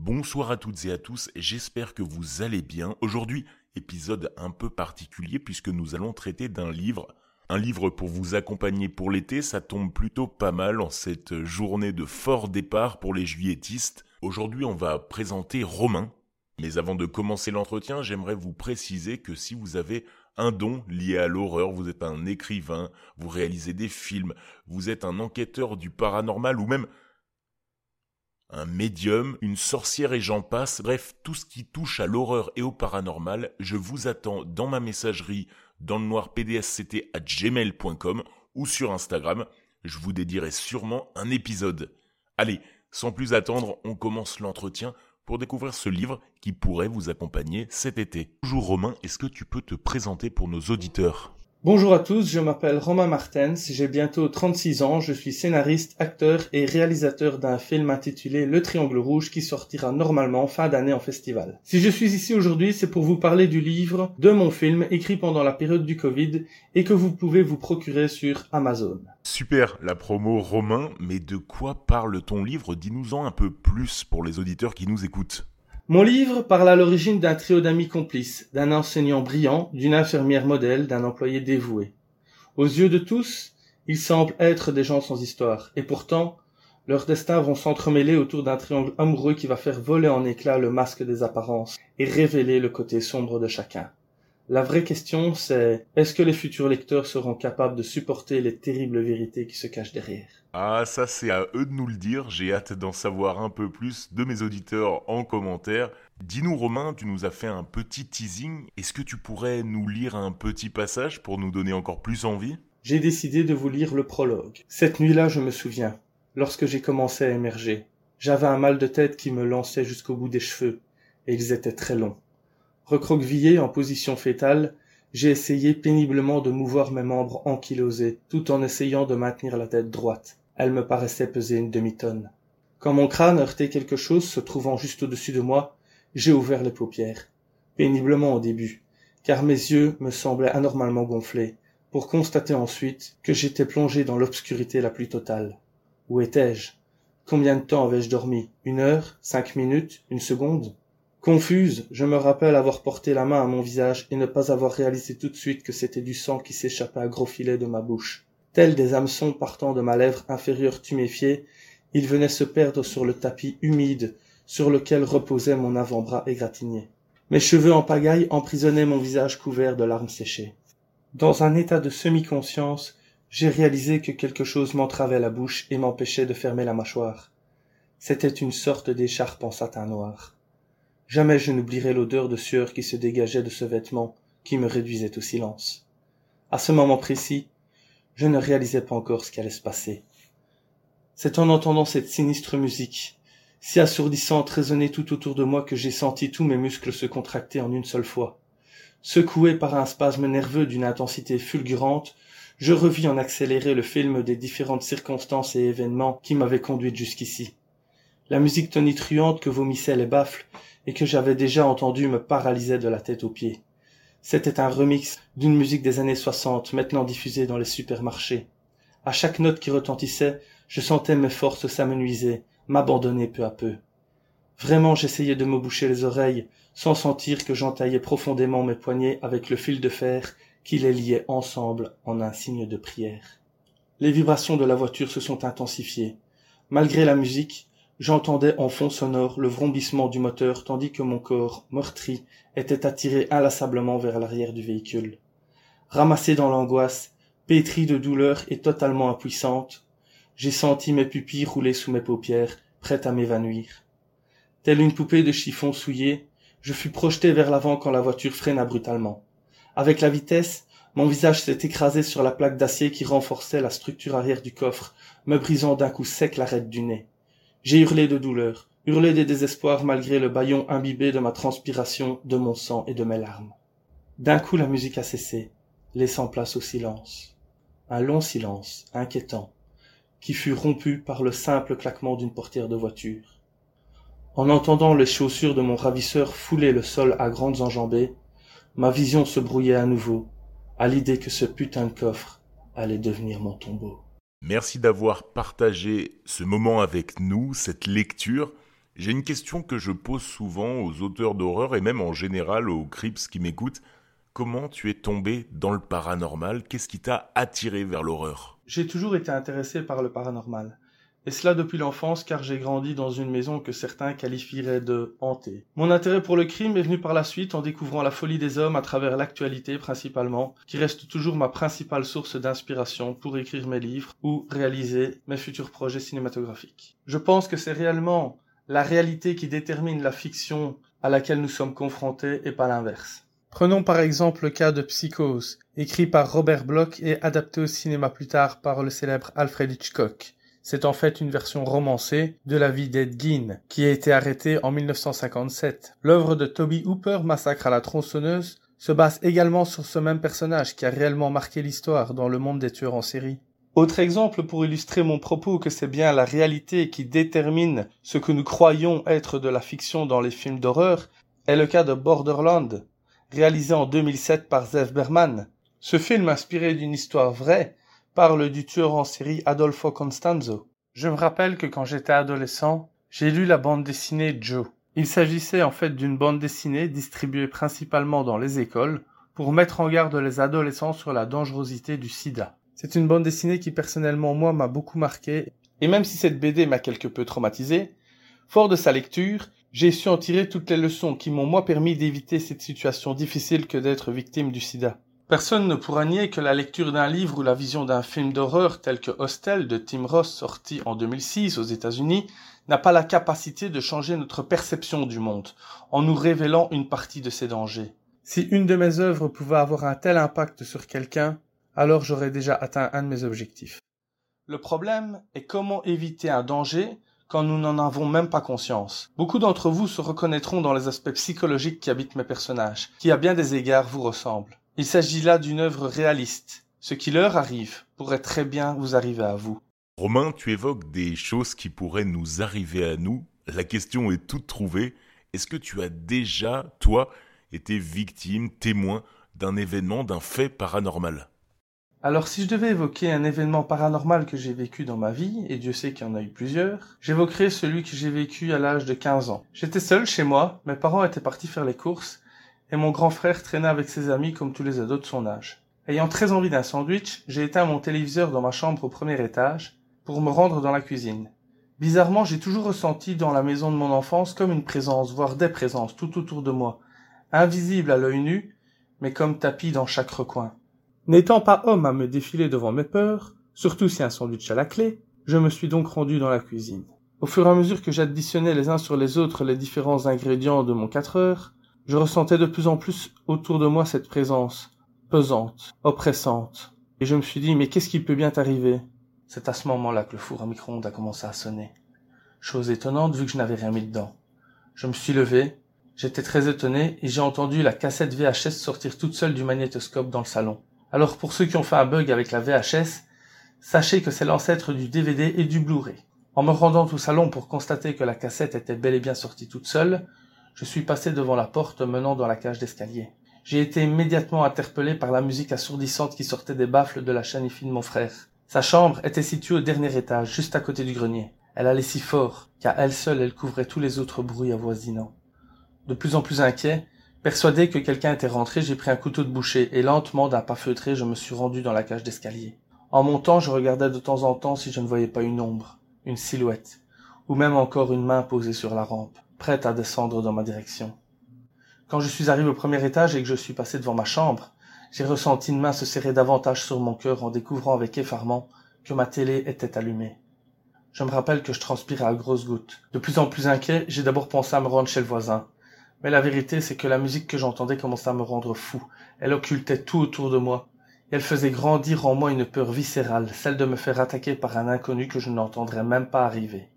Bonsoir à toutes et à tous, j'espère que vous allez bien. Aujourd'hui, épisode un peu particulier puisque nous allons traiter d'un livre. Un livre pour vous accompagner pour l'été, ça tombe plutôt pas mal en cette journée de fort départ pour les juilletistes. Aujourd'hui, on va présenter Romain. Mais avant de commencer l'entretien, j'aimerais vous préciser que si vous avez un don lié à l'horreur, vous êtes un écrivain, vous réalisez des films, vous êtes un enquêteur du paranormal ou même un médium, une sorcière et j'en passe, bref, tout ce qui touche à l'horreur et au paranormal, je vous attends dans ma messagerie dans le noir pdsct à gmail.com ou sur Instagram, je vous dédierai sûrement un épisode. Allez, sans plus attendre, on commence l'entretien pour découvrir ce livre qui pourrait vous accompagner cet été. Bonjour Romain, est-ce que tu peux te présenter pour nos auditeurs? Bonjour à tous, je m'appelle Romain Martens, j'ai bientôt 36 ans, je suis scénariste, acteur et réalisateur d'un film intitulé Le Triangle Rouge qui sortira normalement fin d'année en festival. Si je suis ici aujourd'hui, c'est pour vous parler du livre de mon film écrit pendant la période du Covid et que vous pouvez vous procurer sur Amazon. Super, la promo Romain, mais de quoi parle ton livre? Dis-nous-en un peu plus pour les auditeurs qui nous écoutent. Mon livre parle à l'origine d'un trio d'amis complices, d'un enseignant brillant, d'une infirmière modèle, d'un employé dévoué. Aux yeux de tous, ils semblent être des gens sans histoire, et pourtant, leurs destins vont s'entremêler autour d'un triangle amoureux qui va faire voler en éclats le masque des apparences et révéler le côté sombre de chacun. La vraie question, c'est est-ce que les futurs lecteurs seront capables de supporter les terribles vérités qui se cachent derrière? Ah, ça c'est à eux de nous le dire, j'ai hâte d'en savoir un peu plus de mes auditeurs en commentaire. Dis-nous Romain, tu nous as fait un petit teasing, est-ce que tu pourrais nous lire un petit passage pour nous donner encore plus envie? J'ai décidé de vous lire le prologue. Cette nuit-là, je me souviens, lorsque j'ai commencé à émerger, j'avais un mal de tête qui me lançait jusqu'au bout des cheveux, et ils étaient très longs. Recroquevillé en position fétale, j'ai essayé péniblement de mouvoir mes membres ankylosés, tout en essayant de maintenir la tête droite. Elle me paraissait peser une demi-tonne. Quand mon crâne heurtait quelque chose se trouvant juste au-dessus de moi, j'ai ouvert les paupières. Péniblement au début, car mes yeux me semblaient anormalement gonflés, pour constater ensuite que j'étais plongé dans l'obscurité la plus totale. Où étais-je? Combien de temps avais-je dormi? Une heure? Cinq minutes? Une seconde? Confuse, je me rappelle avoir porté la main à mon visage et ne pas avoir réalisé tout de suite que c'était du sang qui s'échappait à gros filets de ma bouche. Tels des hameçons partant de ma lèvre inférieure tuméfiée, ils venaient se perdre sur le tapis humide sur lequel reposait mon avant-bras égratigné. Mes cheveux en pagaille emprisonnaient mon visage couvert de larmes séchées. Dans un état de semi-conscience, j'ai réalisé que quelque chose m'entravait la bouche et m'empêchait de fermer la mâchoire. C'était une sorte d'écharpe en satin noir. Jamais je n'oublierai l'odeur de sueur qui se dégageait de ce vêtement qui me réduisait au silence. À ce moment précis, je ne réalisais pas encore ce qui allait se passer. C'est en entendant cette sinistre musique, si assourdissante résonner tout autour de moi que j'ai senti tous mes muscles se contracter en une seule fois. Secoué par un spasme nerveux d'une intensité fulgurante, je revis en accéléré le film des différentes circonstances et événements qui m'avaient conduite jusqu'ici. La musique tonitruante que vomissaient les baffles et que j'avais déjà entendu me paralysait de la tête aux pieds. C'était un remix d'une musique des années soixante maintenant diffusée dans les supermarchés. À chaque note qui retentissait, je sentais mes forces s'amenuiser, m'abandonner peu à peu. Vraiment j'essayais de me boucher les oreilles, sans sentir que j'entaillais profondément mes poignets avec le fil de fer qui les liait ensemble en un signe de prière. Les vibrations de la voiture se sont intensifiées. Malgré la musique, J'entendais en fond sonore le vrombissement du moteur tandis que mon corps, meurtri, était attiré inlassablement vers l'arrière du véhicule. Ramassé dans l'angoisse, pétri de douleur et totalement impuissante, j'ai senti mes pupilles rouler sous mes paupières, prêtes à m'évanouir. Telle une poupée de chiffon souillée, je fus projeté vers l'avant quand la voiture freina brutalement. Avec la vitesse, mon visage s'est écrasé sur la plaque d'acier qui renforçait la structure arrière du coffre, me brisant d'un coup sec l'arête du nez. J'ai hurlé de douleur, hurlé de désespoir malgré le bâillon imbibé de ma transpiration, de mon sang et de mes larmes. D'un coup la musique a cessé, laissant place au silence. Un long silence, inquiétant, qui fut rompu par le simple claquement d'une portière de voiture. En entendant les chaussures de mon ravisseur fouler le sol à grandes enjambées, ma vision se brouillait à nouveau, à l'idée que ce putain de coffre allait devenir mon tombeau. Merci d'avoir partagé ce moment avec nous, cette lecture. J'ai une question que je pose souvent aux auteurs d'horreur et même en général aux Crips qui m'écoutent. Comment tu es tombé dans le paranormal? Qu'est-ce qui t'a attiré vers l'horreur? J'ai toujours été intéressé par le paranormal. Et cela depuis l'enfance car j'ai grandi dans une maison que certains qualifieraient de hantée. Mon intérêt pour le crime est venu par la suite en découvrant la folie des hommes à travers l'actualité principalement, qui reste toujours ma principale source d'inspiration pour écrire mes livres ou réaliser mes futurs projets cinématographiques. Je pense que c'est réellement la réalité qui détermine la fiction à laquelle nous sommes confrontés et pas l'inverse. Prenons par exemple le cas de Psychose, écrit par Robert Bloch et adapté au cinéma plus tard par le célèbre Alfred Hitchcock. C'est en fait une version romancée de la vie d'Ed Gein, qui a été arrêté en 1957. L'œuvre de Toby Hooper, Massacre à la tronçonneuse, se base également sur ce même personnage qui a réellement marqué l'histoire dans le monde des tueurs en série. Autre exemple pour illustrer mon propos que c'est bien la réalité qui détermine ce que nous croyons être de la fiction dans les films d'horreur est le cas de Borderland, réalisé en 2007 par Zev Berman. Ce film inspiré d'une histoire vraie parle du tueur en série Adolfo Constanzo. Je me rappelle que quand j'étais adolescent, j'ai lu la bande dessinée Joe. Il s'agissait en fait d'une bande dessinée distribuée principalement dans les écoles pour mettre en garde les adolescents sur la dangerosité du sida. C'est une bande dessinée qui personnellement moi m'a beaucoup marqué, et même si cette BD m'a quelque peu traumatisé, fort de sa lecture, j'ai su en tirer toutes les leçons qui m'ont moi permis d'éviter cette situation difficile que d'être victime du sida. Personne ne pourra nier que la lecture d'un livre ou la vision d'un film d'horreur tel que Hostel de Tim Ross sorti en 2006 aux États-Unis n'a pas la capacité de changer notre perception du monde en nous révélant une partie de ses dangers. Si une de mes œuvres pouvait avoir un tel impact sur quelqu'un, alors j'aurais déjà atteint un de mes objectifs. Le problème est comment éviter un danger quand nous n'en avons même pas conscience. Beaucoup d'entre vous se reconnaîtront dans les aspects psychologiques qui habitent mes personnages, qui à bien des égards vous ressemblent. Il s'agit là d'une œuvre réaliste. Ce qui leur arrive pourrait très bien vous arriver à vous. Romain, tu évoques des choses qui pourraient nous arriver à nous. La question est toute trouvée. Est-ce que tu as déjà, toi, été victime, témoin d'un événement, d'un fait paranormal? Alors si je devais évoquer un événement paranormal que j'ai vécu dans ma vie, et Dieu sait qu'il y en a eu plusieurs, j'évoquerai celui que j'ai vécu à l'âge de 15 ans. J'étais seul chez moi, mes parents étaient partis faire les courses, et mon grand frère traînait avec ses amis comme tous les ados de son âge. Ayant très envie d'un sandwich, j'ai éteint mon téléviseur dans ma chambre au premier étage, pour me rendre dans la cuisine. Bizarrement, j'ai toujours ressenti dans la maison de mon enfance comme une présence, voire des présences tout autour de moi, invisible à l'œil nu, mais comme tapis dans chaque recoin. N'étant pas homme à me défiler devant mes peurs, surtout si un sandwich à la clé, je me suis donc rendu dans la cuisine. Au fur et à mesure que j'additionnais les uns sur les autres les différents ingrédients de mon 4 heures, je ressentais de plus en plus autour de moi cette présence, pesante, oppressante. Et je me suis dit, mais qu'est-ce qui peut bien t'arriver? C'est à ce moment-là que le four à micro-ondes a commencé à sonner. Chose étonnante vu que je n'avais rien mis dedans. Je me suis levé, j'étais très étonné et j'ai entendu la cassette VHS sortir toute seule du magnétoscope dans le salon. Alors pour ceux qui ont fait un bug avec la VHS, sachez que c'est l'ancêtre du DVD et du Blu-ray. En me rendant au salon pour constater que la cassette était bel et bien sortie toute seule, je suis passé devant la porte menant dans la cage d'escalier. J'ai été immédiatement interpellé par la musique assourdissante qui sortait des baffles de la chanifie de mon frère. Sa chambre était située au dernier étage, juste à côté du grenier. Elle allait si fort qu'à elle seule elle couvrait tous les autres bruits avoisinants. De plus en plus inquiet, Persuadé que quelqu'un était rentré, j'ai pris un couteau de boucher et lentement d'un pas feutré, je me suis rendu dans la cage d'escalier. En montant, je regardais de temps en temps si je ne voyais pas une ombre, une silhouette, ou même encore une main posée sur la rampe, prête à descendre dans ma direction. Quand je suis arrivé au premier étage et que je suis passé devant ma chambre, j'ai ressenti une main se serrer davantage sur mon cœur en découvrant avec effarement que ma télé était allumée. Je me rappelle que je transpirais à grosses gouttes. De plus en plus inquiet, j'ai d'abord pensé à me rendre chez le voisin, mais la vérité, c'est que la musique que j'entendais commençait à me rendre fou. Elle occultait tout autour de moi. Et elle faisait grandir en moi une peur viscérale, celle de me faire attaquer par un inconnu que je n'entendrais même pas arriver.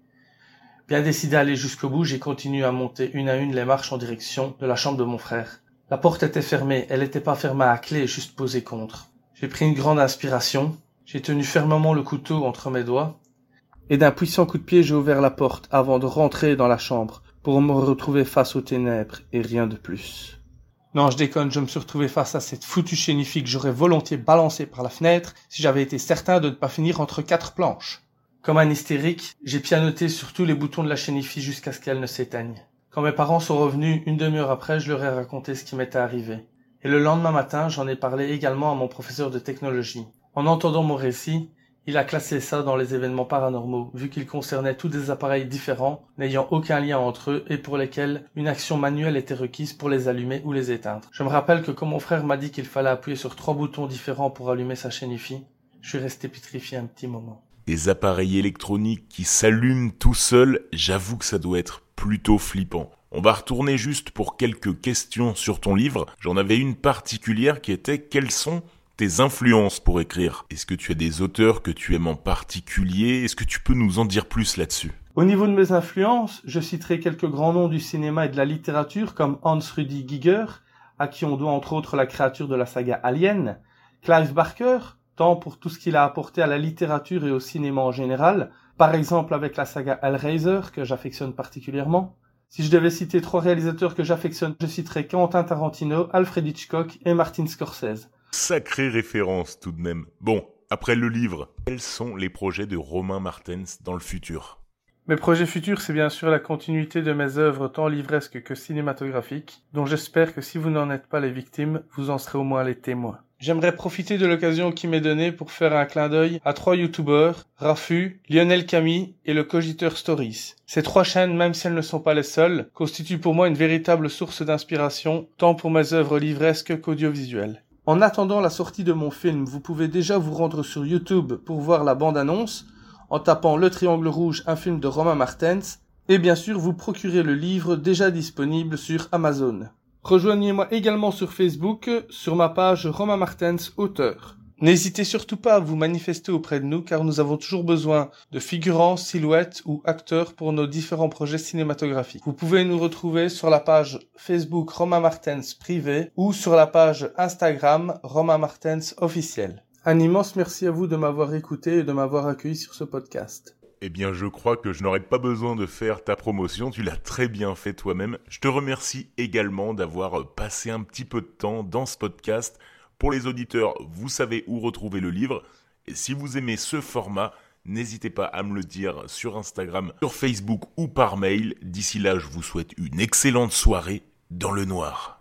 Bien décidé à aller jusqu'au bout, j'ai continué à monter une à une les marches en direction de la chambre de mon frère. La porte était fermée, elle n'était pas fermée à clé, juste posée contre. J'ai pris une grande inspiration, j'ai tenu fermement le couteau entre mes doigts, et d'un puissant coup de pied j'ai ouvert la porte avant de rentrer dans la chambre, pour me retrouver face aux ténèbres et rien de plus. Non, je déconne, je me suis retrouvé face à cette foutue chénifie que j'aurais volontiers balancée par la fenêtre si j'avais été certain de ne pas finir entre quatre planches. Comme un hystérique, j'ai pianoté sur tous les boutons de la chaîne IFI jusqu'à ce qu'elle ne s'éteigne. Quand mes parents sont revenus une demi-heure après, je leur ai raconté ce qui m'était arrivé. Et le lendemain matin, j'en ai parlé également à mon professeur de technologie. En entendant mon récit, il a classé ça dans les événements paranormaux, vu qu'ils concernaient tous des appareils différents, n'ayant aucun lien entre eux et pour lesquels une action manuelle était requise pour les allumer ou les éteindre. Je me rappelle que quand mon frère m'a dit qu'il fallait appuyer sur trois boutons différents pour allumer sa chaîne je suis resté pétrifié un petit moment. Des appareils électroniques qui s'allument tout seuls, j'avoue que ça doit être plutôt flippant. On va retourner juste pour quelques questions sur ton livre. J'en avais une particulière qui était quels sont tes influences pour écrire? Est-ce que tu as des auteurs que tu aimes en particulier? Est-ce que tu peux nous en dire plus là-dessus? Au niveau de mes influences, je citerai quelques grands noms du cinéma et de la littérature comme Hans Rudy Giger, à qui on doit entre autres la créature de la saga Alien, Clive Barker, tant pour tout ce qu'il a apporté à la littérature et au cinéma en général, par exemple avec la saga Hellraiser que j'affectionne particulièrement. Si je devais citer trois réalisateurs que j'affectionne, je citerai Quentin Tarantino, Alfred Hitchcock et Martin Scorsese. Sacrée référence tout de même. Bon, après le livre, quels sont les projets de Romain Martens dans le futur? Mes projets futurs, c'est bien sûr la continuité de mes œuvres tant livresques que cinématographiques, dont j'espère que si vous n'en êtes pas les victimes, vous en serez au moins les témoins. J'aimerais profiter de l'occasion qui m'est donnée pour faire un clin d'œil à trois youtubeurs, Rafu, Lionel Camille et le Cogiteur Stories. Ces trois chaînes, même si elles ne sont pas les seules, constituent pour moi une véritable source d'inspiration, tant pour mes œuvres livresques qu'audiovisuelles. En attendant la sortie de mon film, vous pouvez déjà vous rendre sur YouTube pour voir la bande-annonce en tapant Le Triangle Rouge, un film de Romain Martens, et bien sûr vous procurer le livre déjà disponible sur Amazon. Rejoignez-moi également sur Facebook sur ma page Romain Martens auteur. N'hésitez surtout pas à vous manifester auprès de nous car nous avons toujours besoin de figurants, silhouettes ou acteurs pour nos différents projets cinématographiques. Vous pouvez nous retrouver sur la page Facebook Romain Martens privé ou sur la page Instagram Romain Martens officiel. Un immense merci à vous de m'avoir écouté et de m'avoir accueilli sur ce podcast. Eh bien, je crois que je n'aurais pas besoin de faire ta promotion, tu l'as très bien fait toi-même. Je te remercie également d'avoir passé un petit peu de temps dans ce podcast pour les auditeurs, vous savez où retrouver le livre. Et si vous aimez ce format, n'hésitez pas à me le dire sur Instagram, sur Facebook ou par mail. D'ici là, je vous souhaite une excellente soirée dans le noir.